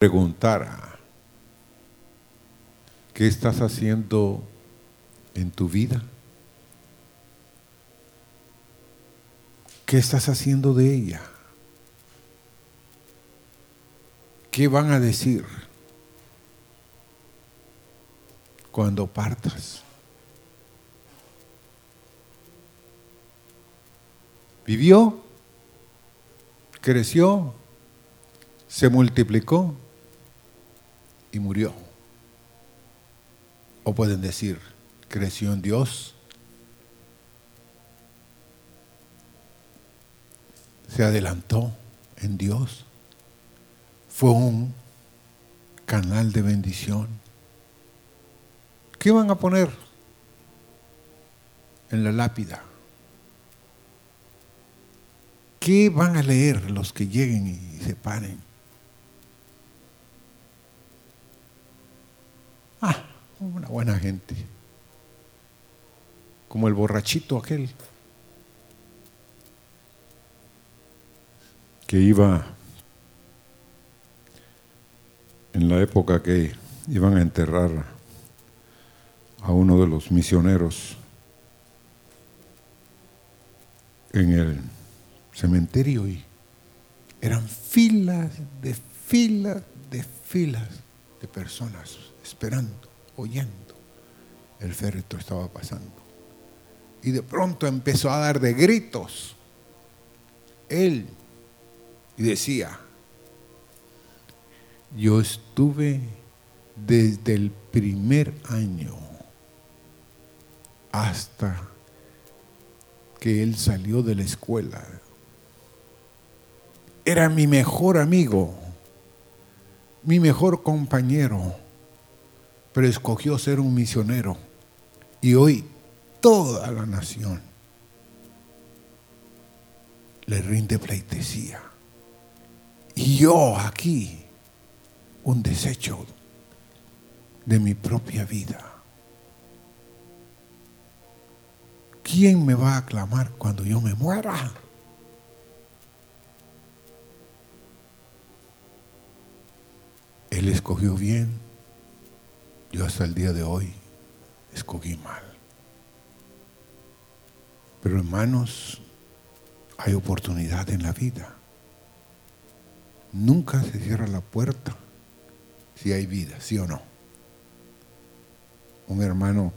preguntara, ¿qué estás haciendo en tu vida? ¿Qué estás haciendo de ella? ¿Qué van a decir cuando partas? Vivió, creció, se multiplicó y murió. O pueden decir, creció en Dios, se adelantó en Dios, fue un canal de bendición. ¿Qué van a poner en la lápida? ¿Qué van a leer los que lleguen y se paren? Ah, una buena gente. Como el borrachito aquel que iba en la época que iban a enterrar a uno de los misioneros en el cementerio y eran filas de filas de filas de personas esperando, oyendo. El féretro estaba pasando. Y de pronto empezó a dar de gritos. Él. Y decía, yo estuve desde el primer año hasta que él salió de la escuela. Era mi mejor amigo, mi mejor compañero pero escogió ser un misionero. Y hoy toda la nación le rinde pleitesía. Y yo aquí, un desecho de mi propia vida. ¿Quién me va a aclamar cuando yo me muera? Él escogió bien yo hasta el día de hoy escogí mal. Pero hermanos, hay oportunidad en la vida. Nunca se cierra la puerta si hay vida, sí o no. Un hermano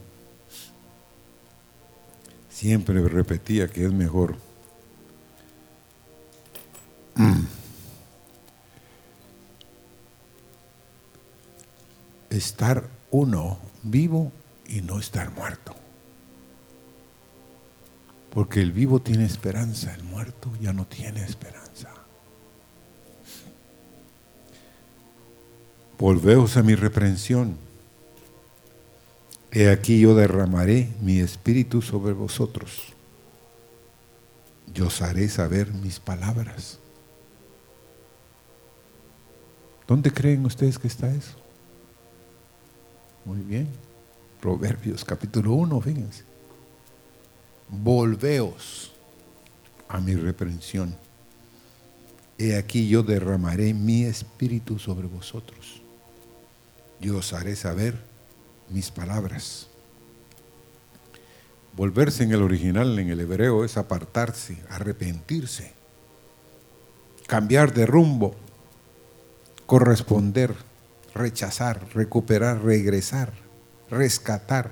siempre repetía que es mejor estar uno vivo y no estar muerto. Porque el vivo tiene esperanza, el muerto ya no tiene esperanza. Volveos a mi reprensión. He aquí yo derramaré mi espíritu sobre vosotros. Yo os haré saber mis palabras. ¿Dónde creen ustedes que está eso? Muy bien. Proverbios capítulo 1, fíjense. Volveos a mi reprensión. He aquí yo derramaré mi espíritu sobre vosotros. Yo os haré saber mis palabras. Volverse en el original, en el hebreo, es apartarse, arrepentirse, cambiar de rumbo, corresponder rechazar, recuperar, regresar, rescatar,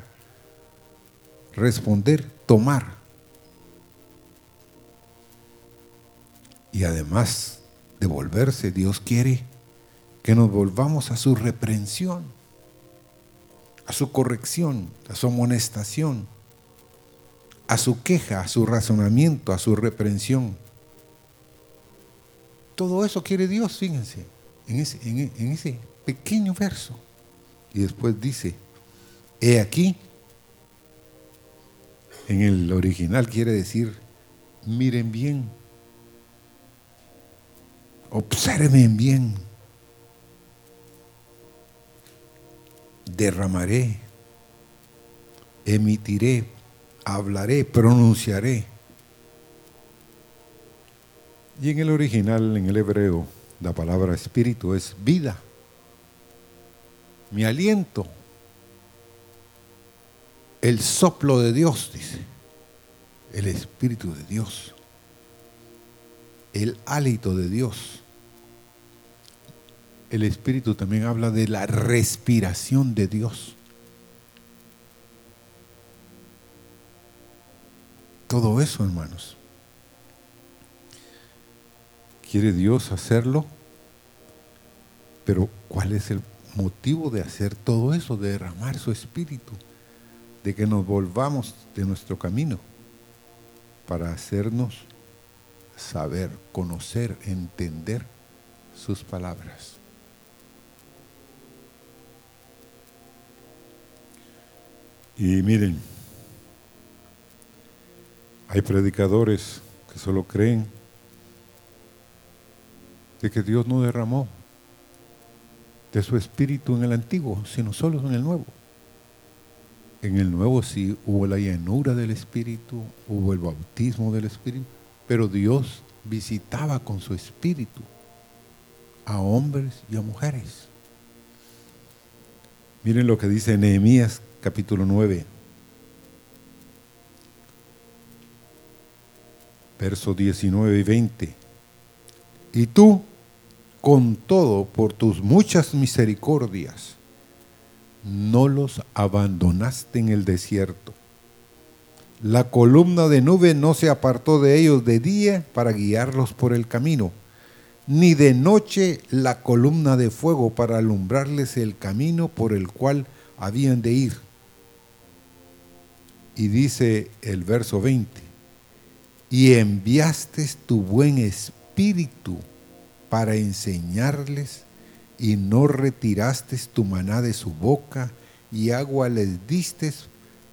responder, tomar. Y además de volverse, Dios quiere que nos volvamos a su reprensión, a su corrección, a su amonestación, a su queja, a su razonamiento, a su reprensión. Todo eso quiere Dios, fíjense, en ese, en ese pequeño verso. Y después dice, he aquí, en el original quiere decir, miren bien, observen bien, derramaré, emitiré, hablaré, pronunciaré. Y en el original, en el hebreo, la palabra espíritu es vida mi aliento, el soplo de Dios, dice, el Espíritu de Dios, el hálito de Dios. El Espíritu también habla de la respiración de Dios. Todo eso, hermanos. ¿Quiere Dios hacerlo? Pero ¿cuál es el motivo de hacer todo eso, de derramar su espíritu, de que nos volvamos de nuestro camino para hacernos saber, conocer, entender sus palabras? Y miren, hay predicadores que solo creen de que Dios no derramó de su espíritu en el antiguo, sino solo en el nuevo. En el nuevo sí hubo la llenura del espíritu, hubo el bautismo del espíritu, pero Dios visitaba con su espíritu a hombres y a mujeres. Miren lo que dice Nehemías capítulo 9, versos 19 y 20. Y tú, con todo, por tus muchas misericordias, no los abandonaste en el desierto. La columna de nube no se apartó de ellos de día para guiarlos por el camino, ni de noche la columna de fuego para alumbrarles el camino por el cual habían de ir. Y dice el verso 20, y enviaste tu buen espíritu para enseñarles y no retiraste tu maná de su boca y agua les diste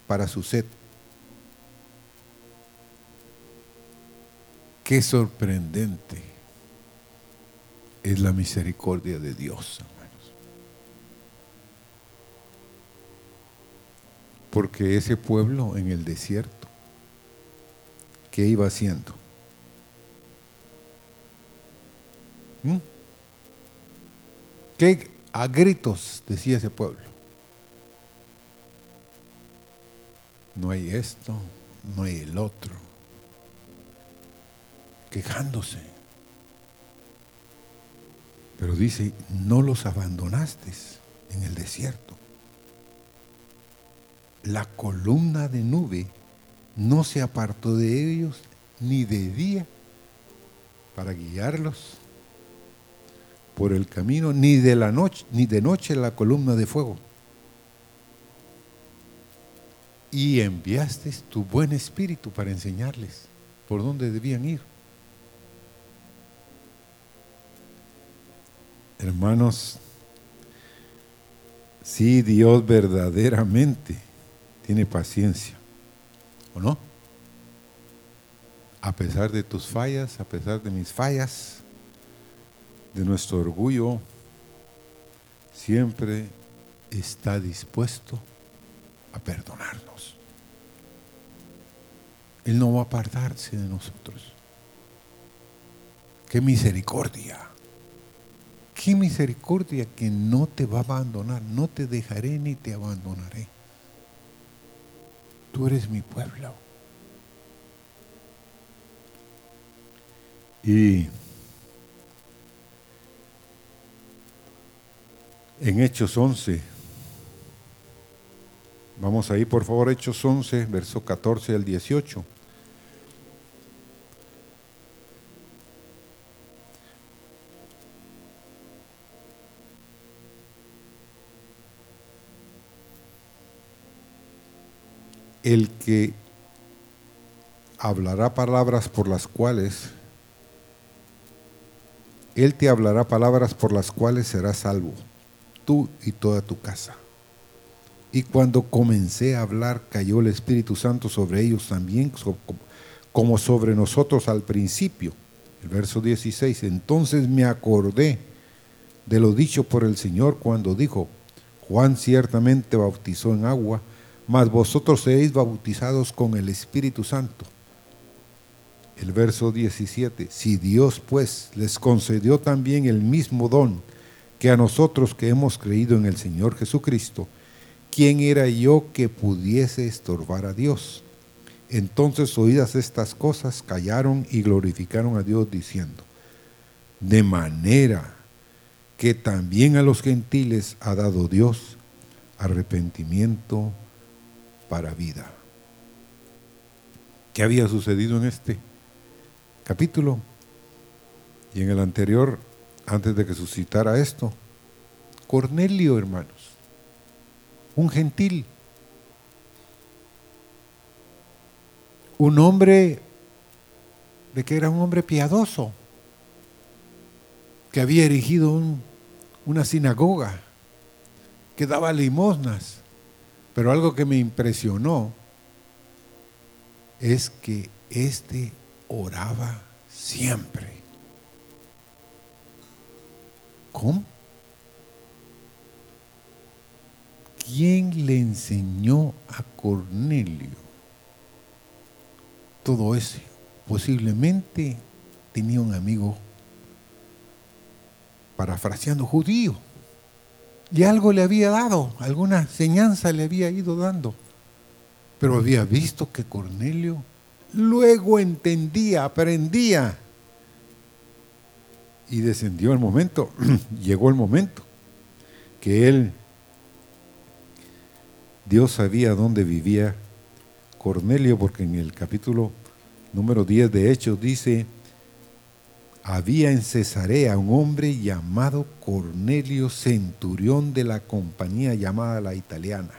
para su sed. Qué sorprendente es la misericordia de Dios, hermanos. Porque ese pueblo en el desierto, ¿qué iba haciendo? ¿Mm? ¿Qué a gritos decía ese pueblo? No hay esto, no hay el otro. Quejándose. Pero dice, no los abandonaste en el desierto. La columna de nube no se apartó de ellos ni de día para guiarlos por el camino, ni de la noche, ni de noche la columna de fuego. Y enviaste tu buen espíritu para enseñarles por dónde debían ir. Hermanos, si Dios verdaderamente tiene paciencia, ¿o no? A pesar de tus fallas, a pesar de mis fallas, de nuestro orgullo, siempre está dispuesto a perdonarnos. Él no va a apartarse de nosotros. Qué misericordia. Qué misericordia que no te va a abandonar. No te dejaré ni te abandonaré. Tú eres mi pueblo. Y en Hechos 11. Vamos ahí, por favor, Hechos 11, verso 14 al 18. El que hablará palabras por las cuales, Él te hablará palabras por las cuales serás salvo tú y toda tu casa. Y cuando comencé a hablar, cayó el Espíritu Santo sobre ellos también, como sobre nosotros al principio. El verso 16, entonces me acordé de lo dicho por el Señor cuando dijo, Juan ciertamente bautizó en agua, mas vosotros seréis bautizados con el Espíritu Santo. El verso 17, si Dios pues les concedió también el mismo don, que a nosotros que hemos creído en el Señor Jesucristo, ¿quién era yo que pudiese estorbar a Dios? Entonces oídas estas cosas, callaron y glorificaron a Dios diciendo, de manera que también a los gentiles ha dado Dios arrepentimiento para vida. ¿Qué había sucedido en este capítulo? Y en el anterior, antes de que suscitara esto, Cornelio, hermanos, un gentil, un hombre de que era un hombre piadoso, que había erigido una sinagoga, que daba limosnas. Pero algo que me impresionó es que éste oraba siempre. ¿Quién le enseñó a Cornelio todo eso? Posiblemente tenía un amigo parafraseando judío y algo le había dado, alguna enseñanza le había ido dando. Pero había visto que Cornelio luego entendía, aprendía. Y descendió el momento, llegó el momento que él, Dios sabía dónde vivía Cornelio, porque en el capítulo número 10 de Hechos dice, había en Cesarea un hombre llamado Cornelio Centurión de la compañía llamada la italiana,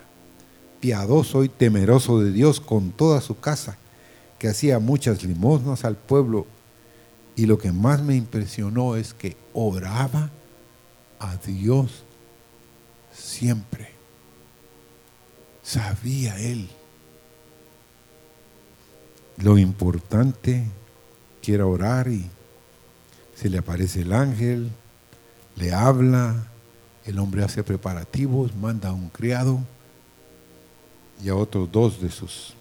piadoso y temeroso de Dios con toda su casa, que hacía muchas limosnas al pueblo. Y lo que más me impresionó es que oraba a Dios siempre. Sabía él lo importante que era orar y se le aparece el ángel, le habla, el hombre hace preparativos, manda a un criado y a otros dos de sus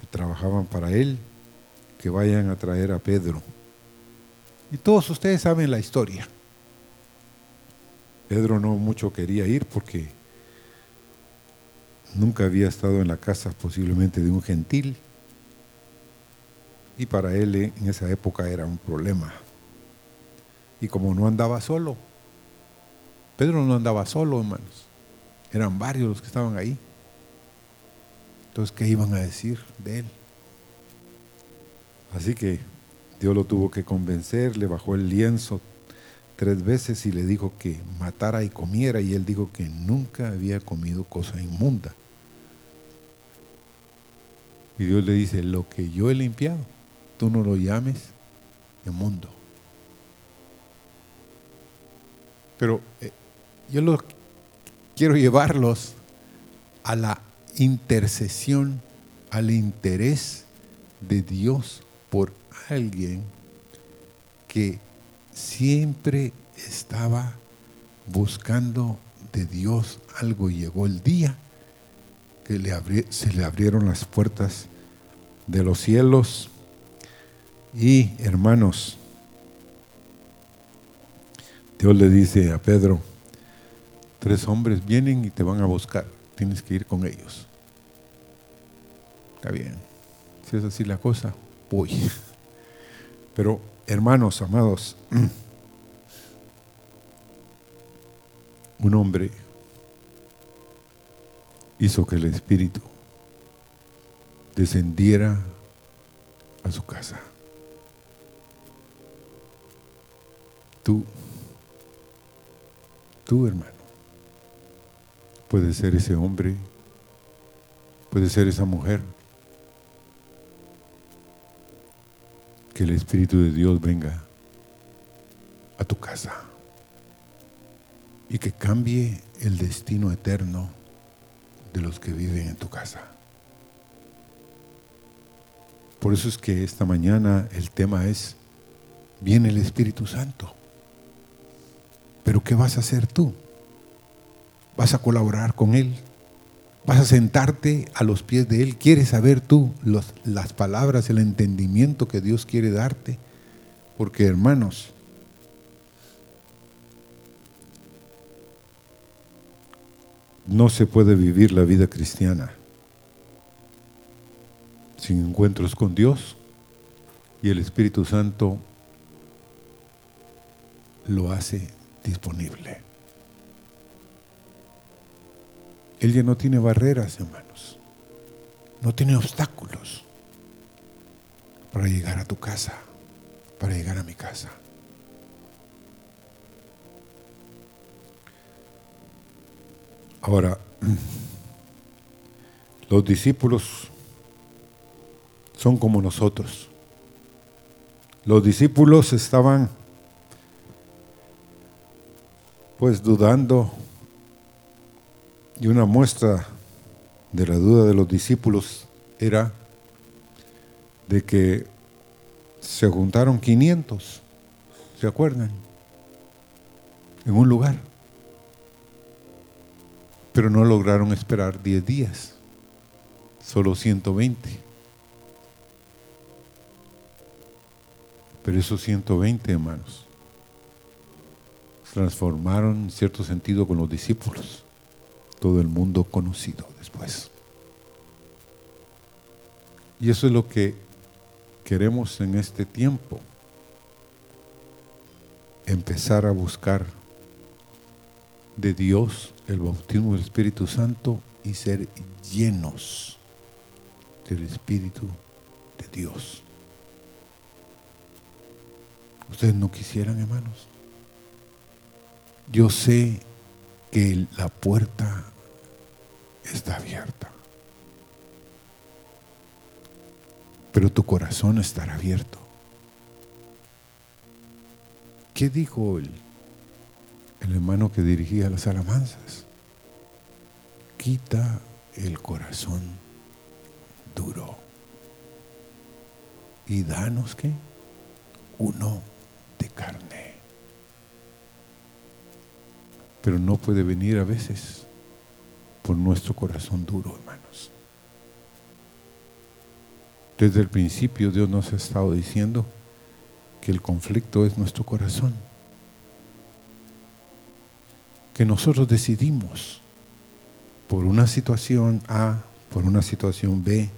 que trabajaban para él que vayan a traer a Pedro. Y todos ustedes saben la historia. Pedro no mucho quería ir porque nunca había estado en la casa posiblemente de un gentil y para él en esa época era un problema. Y como no andaba solo, Pedro no andaba solo, hermanos, eran varios los que estaban ahí. Entonces, ¿qué iban a decir de él? Así que Dios lo tuvo que convencer, le bajó el lienzo tres veces y le dijo que matara y comiera y él dijo que nunca había comido cosa inmunda. Y Dios le dice, lo que yo he limpiado, tú no lo llames inmundo. Pero eh, yo los quiero llevarlos a la intercesión, al interés de Dios por alguien que siempre estaba buscando de Dios algo. Y llegó el día que se le abrieron las puertas de los cielos. Y hermanos, Dios le dice a Pedro, tres hombres vienen y te van a buscar, tienes que ir con ellos. Está bien, si es así la cosa, voy. Pero hermanos, amados, un hombre hizo que el Espíritu descendiera a su casa. Tú, tú hermano, puede ser ese hombre, puede ser esa mujer. Que el Espíritu de Dios venga a tu casa y que cambie el destino eterno de los que viven en tu casa. Por eso es que esta mañana el tema es, viene el Espíritu Santo. Pero ¿qué vas a hacer tú? ¿Vas a colaborar con Él? Vas a sentarte a los pies de Él. ¿Quieres saber tú las palabras, el entendimiento que Dios quiere darte? Porque hermanos, no se puede vivir la vida cristiana sin encuentros con Dios y el Espíritu Santo lo hace disponible. Él ya no tiene barreras, hermanos. No tiene obstáculos para llegar a tu casa, para llegar a mi casa. Ahora, los discípulos son como nosotros. Los discípulos estaban pues dudando y una muestra de la duda de los discípulos era de que se juntaron 500, ¿se acuerdan? En un lugar pero no lograron esperar 10 días, solo 120. Pero esos 120, hermanos, transformaron en cierto sentido con los discípulos, todo el mundo conocido después. Y eso es lo que queremos en este tiempo, empezar a buscar de Dios el bautismo del Espíritu Santo y ser llenos del Espíritu de Dios. Ustedes no quisieran, hermanos. Yo sé que la puerta está abierta. Pero tu corazón estará abierto. ¿Qué dijo él? el hermano que dirigía las alabanzas. Quita el corazón duro y danos que uno de carne. Pero no puede venir a veces por nuestro corazón duro, hermanos. Desde el principio Dios nos ha estado diciendo que el conflicto es nuestro corazón que nosotros decidimos por una situación A, por una situación B,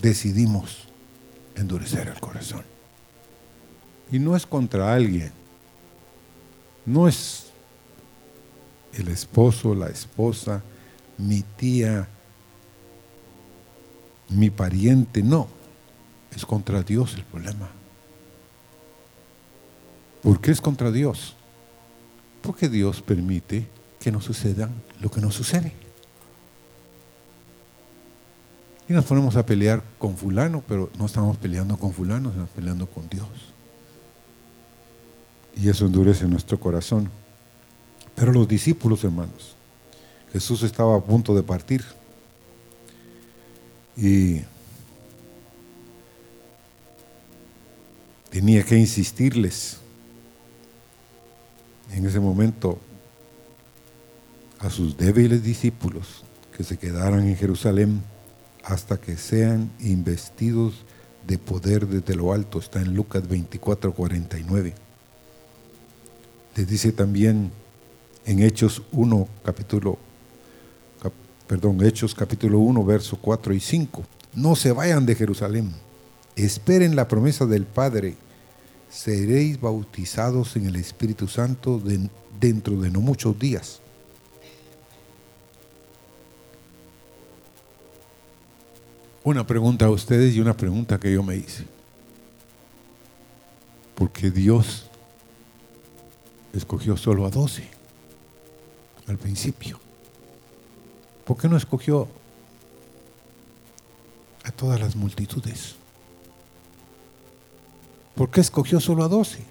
decidimos endurecer el corazón. Y no es contra alguien, no es el esposo, la esposa, mi tía, mi pariente, no, es contra Dios el problema. ¿Por qué es contra Dios? Porque Dios permite que nos suceda lo que nos sucede. Y nos ponemos a pelear con fulano, pero no estamos peleando con fulano, estamos peleando con Dios. Y eso endurece nuestro corazón. Pero los discípulos, hermanos, Jesús estaba a punto de partir. Y tenía que insistirles en ese momento a sus débiles discípulos que se quedaran en Jerusalén hasta que sean investidos de poder desde lo alto. Está en Lucas 24, 49. Les dice también en Hechos 1, capítulo, perdón, Hechos capítulo 1, verso 4 y 5. No se vayan de Jerusalén, esperen la promesa del Padre seréis bautizados en el Espíritu Santo dentro de no muchos días. Una pregunta a ustedes y una pregunta que yo me hice. Porque Dios escogió solo a doce al principio. ¿Por qué no escogió a todas las multitudes? ¿Por qué escogió solo a doce?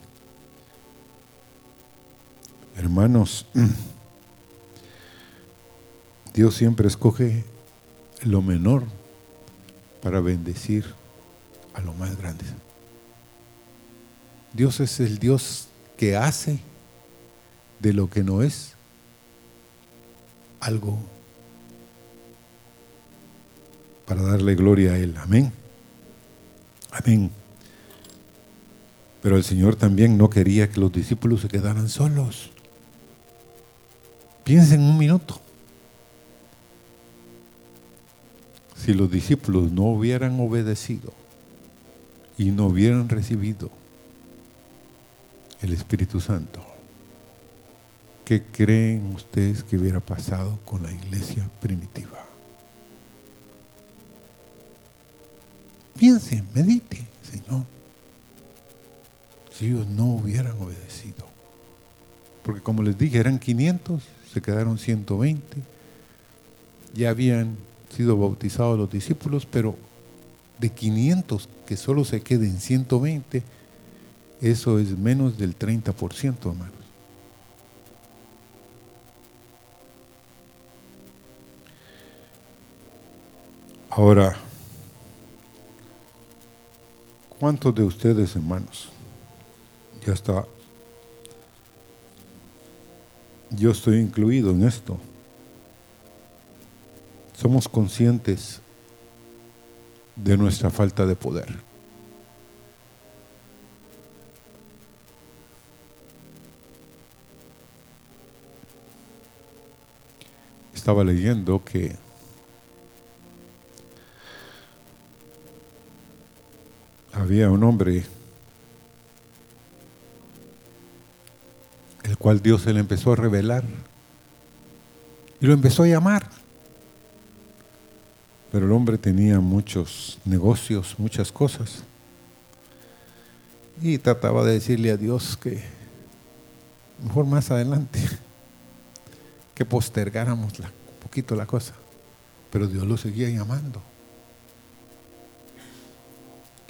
Hermanos, Dios siempre escoge lo menor para bendecir a lo más grande. Dios es el Dios que hace de lo que no es algo para darle gloria a Él. Amén. Amén. Pero el Señor también no quería que los discípulos se quedaran solos. Piensen un minuto. Si los discípulos no hubieran obedecido y no hubieran recibido el Espíritu Santo, ¿qué creen ustedes que hubiera pasado con la iglesia primitiva? Piensen, medite, Señor. Si ellos no hubieran obedecido. Porque como les dije, eran 500, se quedaron 120. Ya habían sido bautizados los discípulos, pero de 500 que solo se queden 120, eso es menos del 30%, hermanos. Ahora, ¿cuántos de ustedes, hermanos, ya está, yo estoy incluido en esto? Somos conscientes de nuestra falta de poder. Estaba leyendo que había un hombre el cual Dios se le empezó a revelar y lo empezó a llamar. Pero el hombre tenía muchos negocios, muchas cosas. Y trataba de decirle a Dios que mejor más adelante, que postergáramos un poquito la cosa. Pero Dios lo seguía llamando.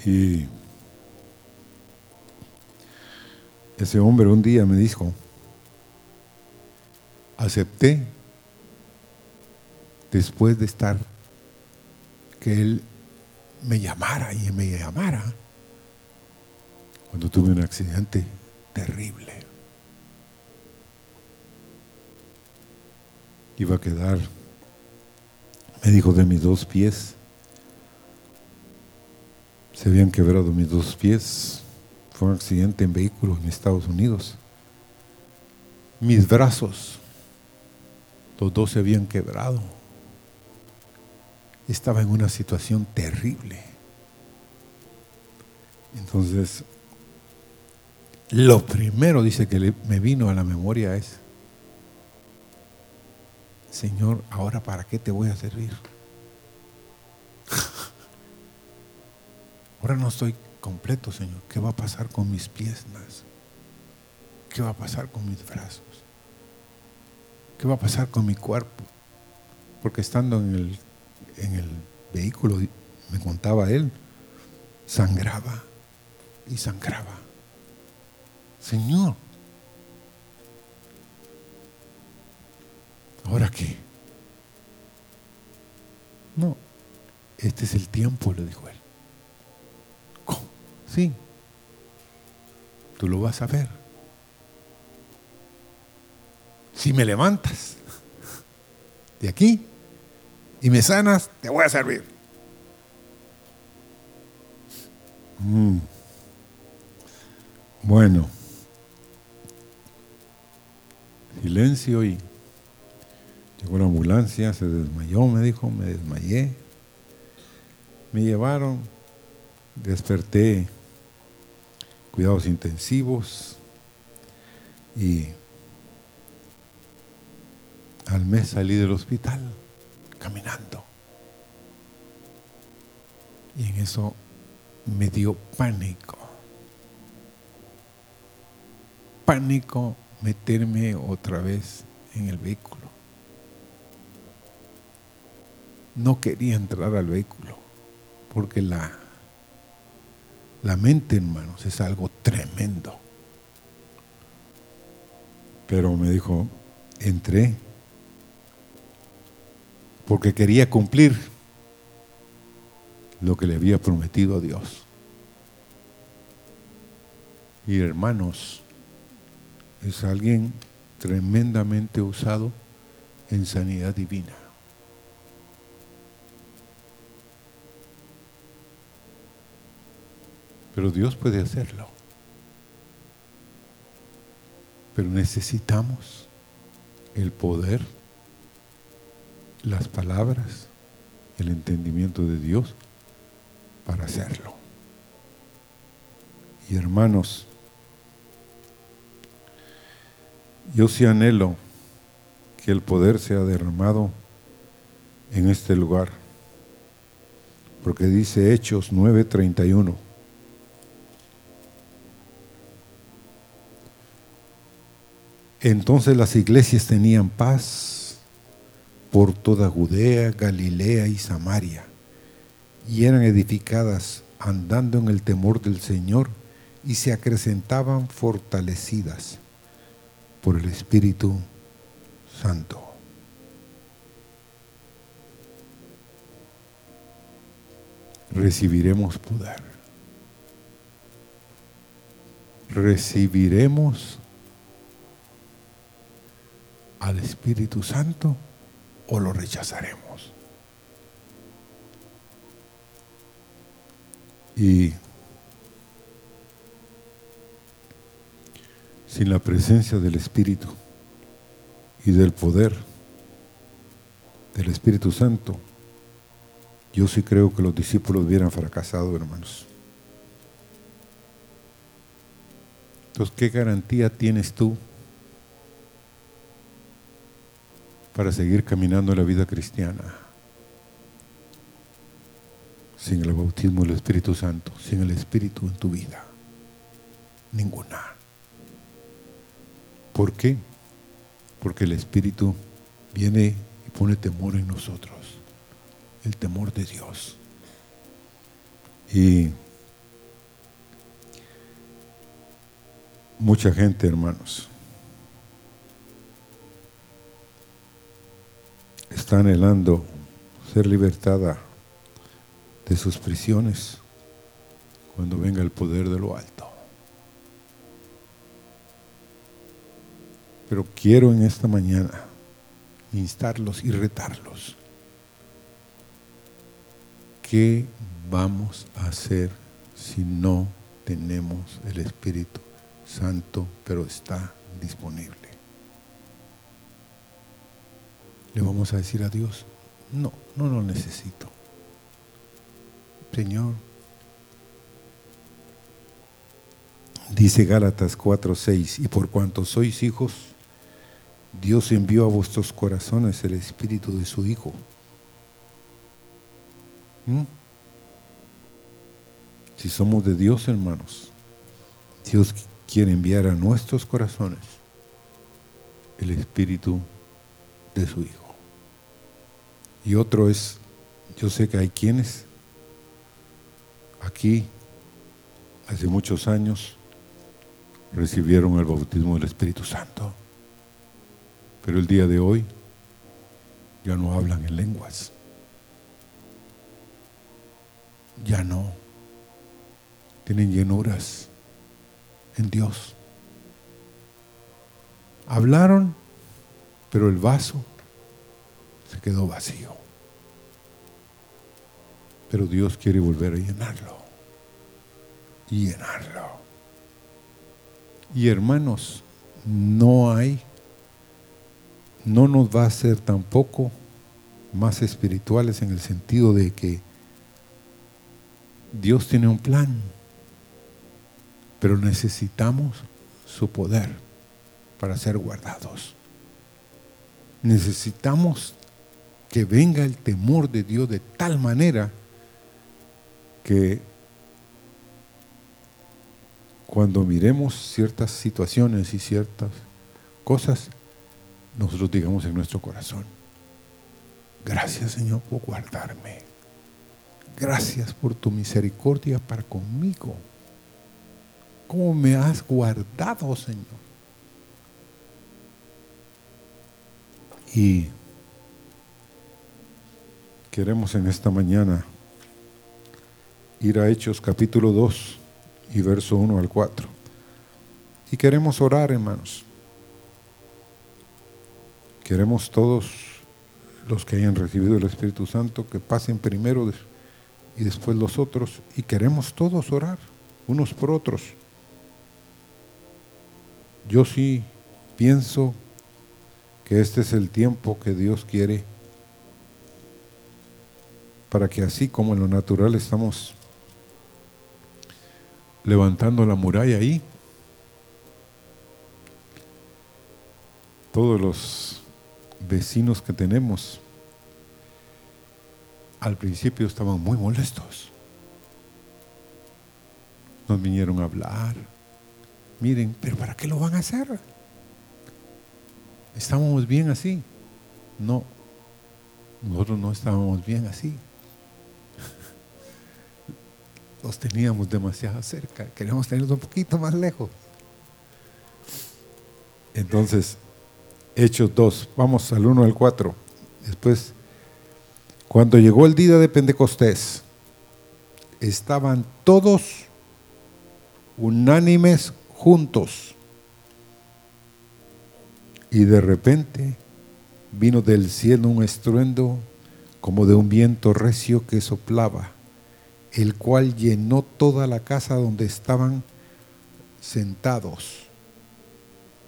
Y ese hombre un día me dijo, acepté después de estar que Él me llamara y me llamara cuando tuve un accidente terrible. Iba a quedar, me dijo, de mis dos pies. Se habían quebrado mis dos pies. Fue un accidente en vehículo en Estados Unidos. Mis brazos, los dos se habían quebrado estaba en una situación terrible. Entonces, lo primero, dice que me vino a la memoria es, Señor, ahora para qué te voy a servir? Ahora no estoy completo, Señor. ¿Qué va a pasar con mis piernas? ¿Qué va a pasar con mis brazos? ¿Qué va a pasar con mi cuerpo? Porque estando en el en el vehículo, me contaba él, sangraba y sangraba. Señor, ¿ahora qué? No, este es el tiempo, le dijo él. Sí, tú lo vas a ver. Si me levantas de aquí, y me sanas, te voy a servir. Mm. Bueno, silencio y llegó la ambulancia, se desmayó, me dijo, me desmayé. Me llevaron, desperté, cuidados intensivos y al mes salí del hospital caminando. Y en eso me dio pánico. Pánico meterme otra vez en el vehículo. No quería entrar al vehículo porque la, la mente, hermanos, es algo tremendo. Pero me dijo, entré porque quería cumplir lo que le había prometido a Dios. Y hermanos, es alguien tremendamente usado en sanidad divina. Pero Dios puede hacerlo. Pero necesitamos el poder, las palabras, el entendimiento de Dios para hacerlo. Y hermanos, yo sí anhelo que el poder sea derramado en este lugar, porque dice Hechos 9:31. Entonces las iglesias tenían paz por toda Judea, Galilea y Samaria, y eran edificadas andando en el temor del Señor y se acrecentaban fortalecidas por el Espíritu Santo. Recibiremos poder. Recibiremos al Espíritu Santo o lo rechazaremos. Y sin la presencia del Espíritu y del poder del Espíritu Santo, yo sí creo que los discípulos hubieran fracasado, hermanos. Entonces, ¿qué garantía tienes tú para seguir caminando la vida cristiana sin el bautismo del Espíritu Santo, sin el Espíritu en tu vida? Ninguna. ¿Por qué? Porque el Espíritu viene y pone temor en nosotros, el temor de Dios. Y mucha gente, hermanos, está anhelando ser libertada de sus prisiones cuando venga el poder de lo alto. Pero quiero en esta mañana instarlos y retarlos. ¿Qué vamos a hacer si no tenemos el Espíritu Santo, pero está disponible? Le vamos a decir a Dios, no, no lo necesito. Señor, dice Gálatas 4:6, y por cuanto sois hijos, Dios envió a vuestros corazones el espíritu de su Hijo. ¿Mm? Si somos de Dios, hermanos, Dios quiere enviar a nuestros corazones el espíritu de su Hijo. Y otro es, yo sé que hay quienes aquí hace muchos años recibieron el bautismo del Espíritu Santo. Pero el día de hoy ya no hablan en lenguas. Ya no. Tienen llenuras en Dios. Hablaron, pero el vaso se quedó vacío. Pero Dios quiere volver a llenarlo. Y llenarlo. Y hermanos, no hay no nos va a hacer tampoco más espirituales en el sentido de que Dios tiene un plan, pero necesitamos su poder para ser guardados. Necesitamos que venga el temor de Dios de tal manera que cuando miremos ciertas situaciones y ciertas cosas, nosotros digamos en nuestro corazón, gracias Señor por guardarme. Gracias por tu misericordia para conmigo. ¿Cómo me has guardado, Señor? Y queremos en esta mañana ir a Hechos capítulo 2 y verso 1 al 4. Y queremos orar, hermanos. Queremos todos los que hayan recibido el Espíritu Santo que pasen primero y después los otros. Y queremos todos orar unos por otros. Yo sí pienso que este es el tiempo que Dios quiere para que así como en lo natural estamos levantando la muralla ahí, todos los vecinos que tenemos al principio estaban muy molestos. Nos vinieron a hablar. Miren, pero ¿para qué lo van a hacer? Estábamos bien así. No, nosotros no estábamos bien así. Los teníamos demasiado cerca, queríamos tenerlos un poquito más lejos. Entonces, Hechos 2, vamos al 1 al 4. Después, cuando llegó el día de Pentecostés, estaban todos unánimes juntos. Y de repente vino del cielo un estruendo como de un viento recio que soplaba, el cual llenó toda la casa donde estaban sentados.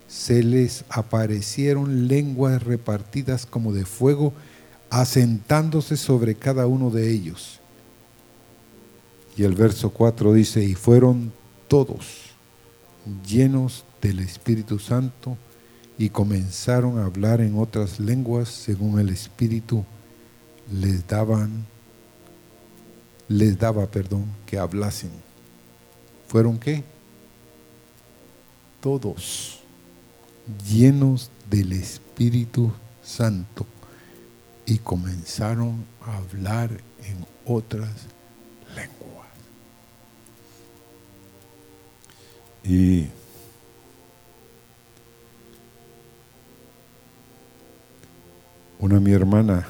Se les aparecieron lenguas repartidas como de fuego, asentándose sobre cada uno de ellos. Y el verso 4 dice, y fueron todos llenos del Espíritu Santo, y comenzaron a hablar en otras lenguas según el Espíritu les daban les daba, perdón, que hablasen. ¿Fueron qué? Todos llenos del Espíritu Santo y comenzaron a hablar en otras lenguas. Y Una mi hermana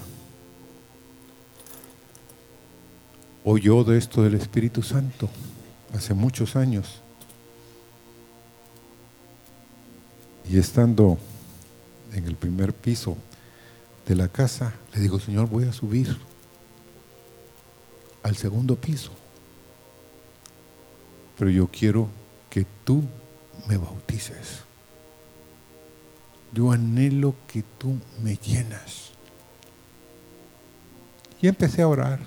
oyó de esto del Espíritu Santo hace muchos años. Y estando en el primer piso de la casa, le digo, Señor, voy a subir al segundo piso. Pero yo quiero que tú me bautices. Yo anhelo que tú me llenas. Y empecé a orar.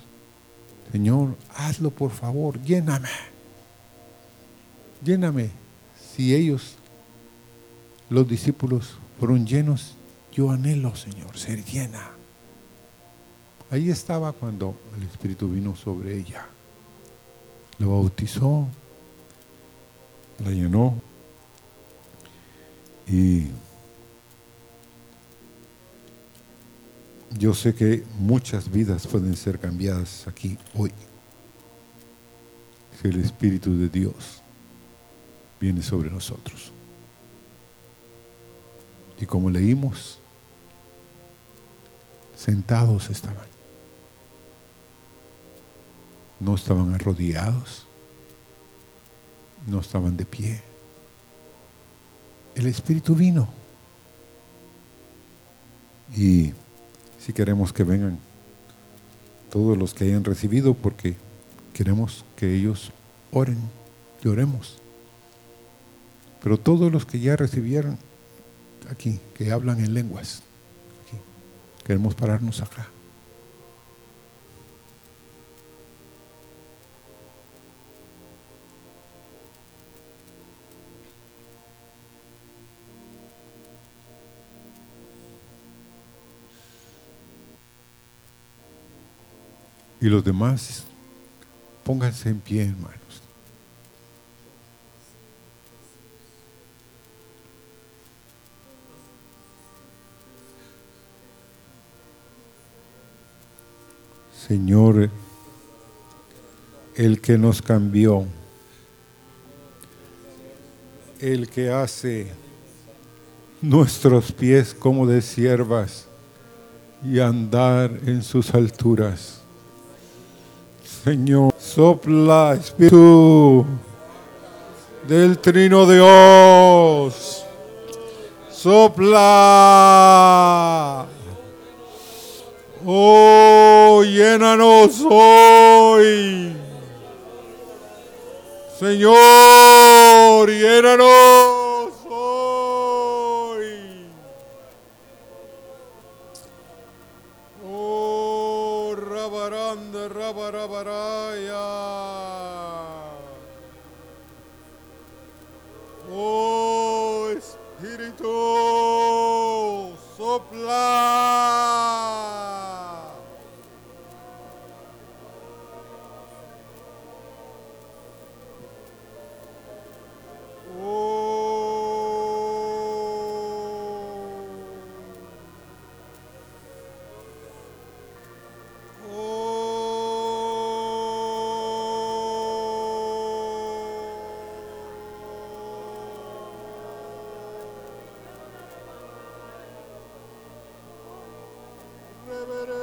Señor, hazlo por favor, lléname. Lléname. Si ellos, los discípulos, fueron llenos, yo anhelo, Señor, ser llena. Ahí estaba cuando el Espíritu vino sobre ella. Lo bautizó, la llenó y yo sé que muchas vidas pueden ser cambiadas aquí hoy. Si el Espíritu de Dios viene sobre nosotros. Y como leímos, sentados estaban. No estaban arrodillados, no estaban de pie. El Espíritu vino. Y si queremos que vengan todos los que hayan recibido, porque queremos que ellos oren y oremos. Pero todos los que ya recibieron aquí, que hablan en lenguas, queremos pararnos acá. Y los demás, pónganse en pie, hermanos. Señor, el que nos cambió, el que hace nuestros pies como de siervas y andar en sus alturas. Señor, sopla Espíritu del Trino de Dios. Sopla. Oh, llénanos hoy. Señor, llénanos little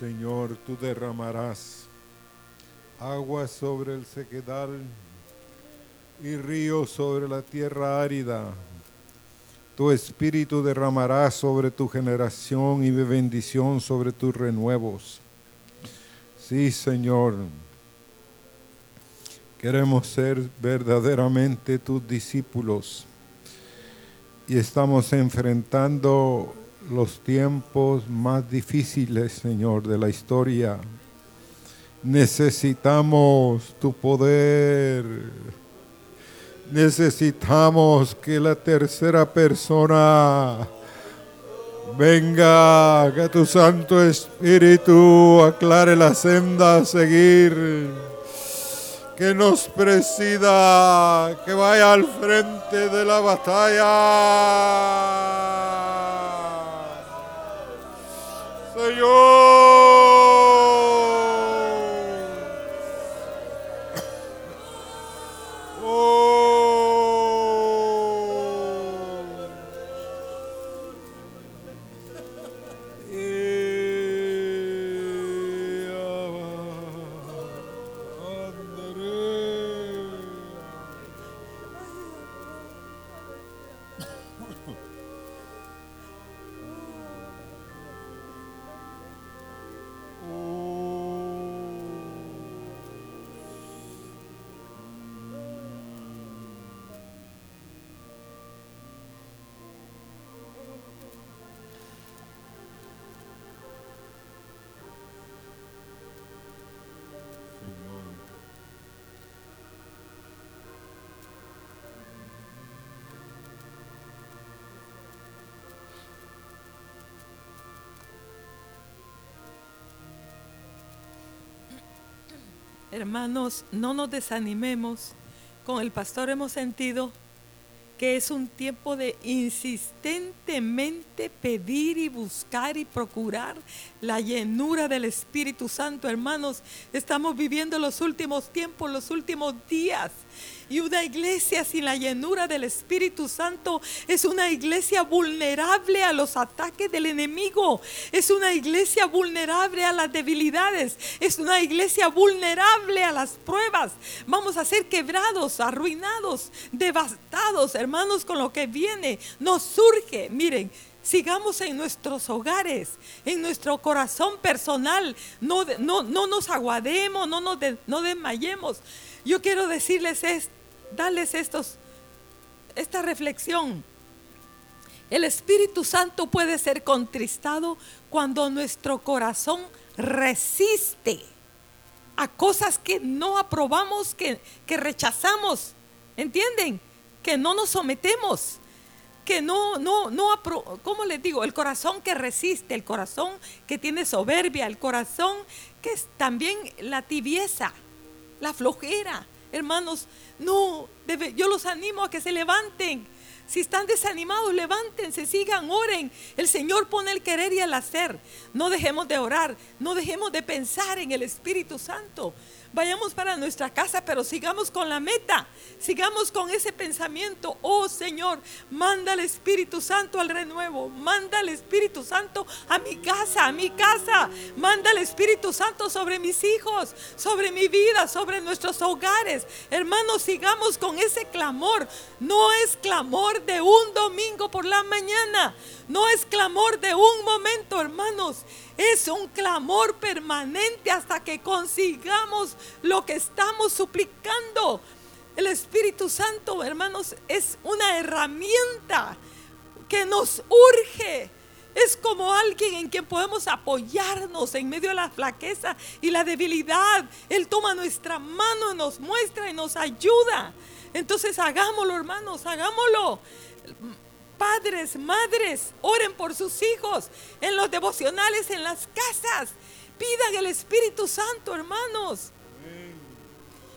Señor, tú derramarás agua sobre el sequedal y río sobre la tierra árida. Tu espíritu derramará sobre tu generación y bendición sobre tus renuevos. Sí, Señor. Queremos ser verdaderamente tus discípulos y estamos enfrentando los tiempos más difíciles, Señor, de la historia. Necesitamos tu poder. Necesitamos que la tercera persona venga, que tu Santo Espíritu aclare la senda a seguir que nos presida, que vaya al frente de la batalla. Señor. Hermanos, no nos desanimemos. Con el pastor hemos sentido que es un tiempo de insistentemente pedir y buscar y procurar la llenura del Espíritu Santo. Hermanos, estamos viviendo los últimos tiempos, los últimos días. Y una iglesia sin la llenura del Espíritu Santo es una iglesia vulnerable a los ataques del enemigo. Es una iglesia vulnerable a las debilidades. Es una iglesia vulnerable a las pruebas. Vamos a ser quebrados, arruinados, devastados, hermanos, con lo que viene. Nos surge, miren, sigamos en nuestros hogares, en nuestro corazón personal, no, no, no nos aguademos, no nos no desmayemos. Yo quiero decirles esto, darles estos, esta reflexión. El Espíritu Santo puede ser contristado cuando nuestro corazón resiste a cosas que no aprobamos, que, que rechazamos. ¿Entienden? Que no nos sometemos. Que no, no, no, ¿cómo les digo? El corazón que resiste, el corazón que tiene soberbia, el corazón que es también la tibieza, la flojera. Hermanos, no, yo los animo a que se levanten. Si están desanimados, levántense, sigan, oren. El Señor pone el querer y el hacer. No dejemos de orar, no dejemos de pensar en el Espíritu Santo vayamos para nuestra casa, pero sigamos con la meta, sigamos con ese pensamiento. Oh Señor, manda el Espíritu Santo al renuevo, manda el Espíritu Santo a mi casa, a mi casa, manda el Espíritu Santo sobre mis hijos, sobre mi vida, sobre nuestros hogares. Hermanos, sigamos con ese clamor. No es clamor de un domingo por la mañana, no es clamor de un momento, hermanos. Es un clamor permanente hasta que consigamos lo que estamos suplicando. El Espíritu Santo, hermanos, es una herramienta que nos urge. Es como alguien en quien podemos apoyarnos en medio de la flaqueza y la debilidad. Él toma nuestra mano, nos muestra y nos ayuda. Entonces hagámoslo, hermanos, hagámoslo padres, madres, oren por sus hijos en los devocionales, en las casas. Pidan el Espíritu Santo, hermanos.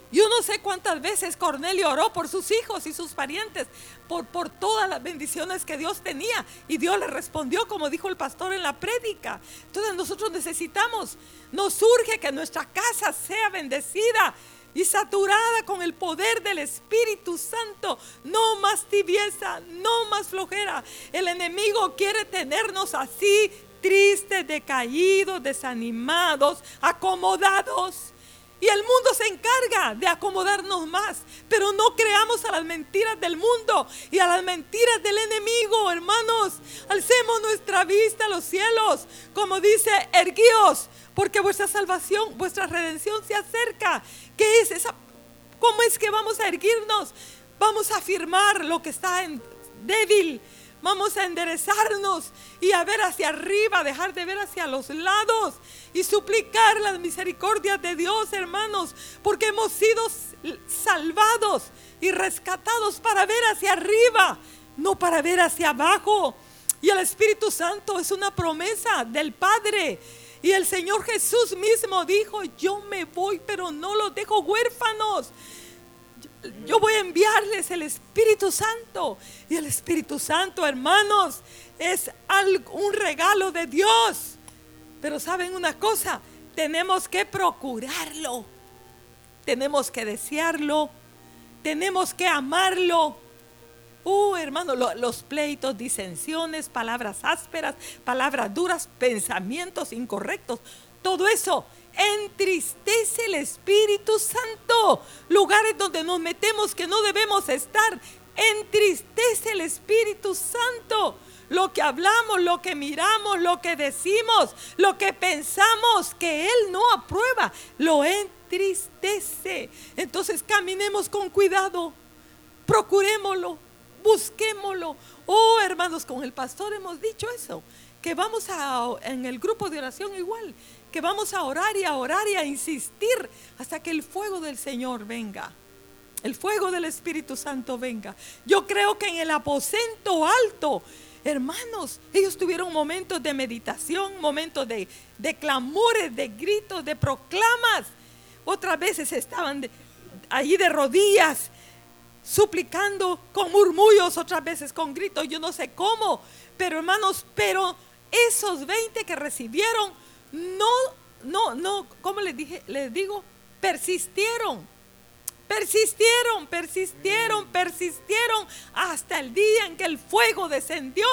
Yo no sé cuántas veces Cornelio oró por sus hijos y sus parientes, por, por todas las bendiciones que Dios tenía. Y Dios le respondió, como dijo el pastor en la prédica. Entonces nosotros necesitamos, nos urge que nuestra casa sea bendecida y saturada con el poder del Espíritu Santo. No más tibieza, no más flojera. El enemigo quiere tenernos así, tristes, decaídos, desanimados, acomodados. Y el mundo se encarga de acomodarnos más. Pero no creamos a las mentiras del mundo y a las mentiras del enemigo, hermanos. Alcemos nuestra vista a los cielos. Como dice, erguíos, porque vuestra salvación, vuestra redención se acerca. ¿Qué es esa? ¿Cómo es que vamos a erguirnos? Vamos a afirmar lo que está en débil. Vamos a enderezarnos y a ver hacia arriba, dejar de ver hacia los lados y suplicar las misericordias de Dios, hermanos, porque hemos sido salvados y rescatados para ver hacia arriba, no para ver hacia abajo. Y el Espíritu Santo es una promesa del Padre. Y el Señor Jesús mismo dijo, yo me voy, pero no los dejo huérfanos. Yo voy a enviarles el Espíritu Santo. Y el Espíritu Santo, hermanos, es un regalo de Dios. Pero saben una cosa, tenemos que procurarlo. Tenemos que desearlo. Tenemos que amarlo. Uh, hermano, los pleitos, disensiones, palabras ásperas, palabras duras, pensamientos incorrectos, todo eso entristece el Espíritu Santo. Lugares donde nos metemos que no debemos estar, entristece el Espíritu Santo. Lo que hablamos, lo que miramos, lo que decimos, lo que pensamos que Él no aprueba, lo entristece. Entonces caminemos con cuidado, procurémoslo busquémoslo. Oh, hermanos, con el pastor hemos dicho eso, que vamos a, en el grupo de oración igual, que vamos a orar y a orar y a insistir hasta que el fuego del Señor venga. El fuego del Espíritu Santo venga. Yo creo que en el aposento alto, hermanos, ellos tuvieron momentos de meditación, momentos de, de clamores, de gritos, de proclamas. Otras veces estaban allí de rodillas suplicando con murmullos, otras veces con gritos, yo no sé cómo, pero hermanos, pero esos 20 que recibieron, no, no, no, ¿cómo les dije? Les digo, persistieron, persistieron, persistieron, persistieron hasta el día en que el fuego descendió.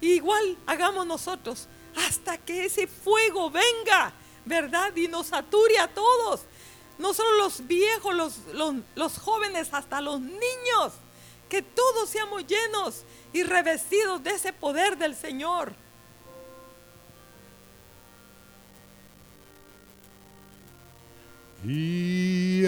Igual hagamos nosotros hasta que ese fuego venga, ¿verdad? Y nos sature a todos no solo los viejos, los, jóvenes, hasta los niños, que todos seamos llenos y revestidos de ese poder del Señor. Y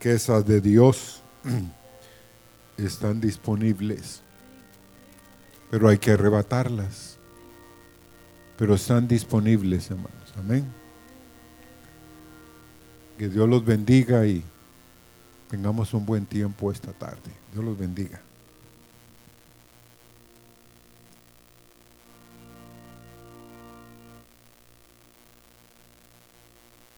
riquezas de Dios están disponibles, pero hay que arrebatarlas. Pero están disponibles, hermanos. Amén. Que Dios los bendiga y tengamos un buen tiempo esta tarde. Dios los bendiga.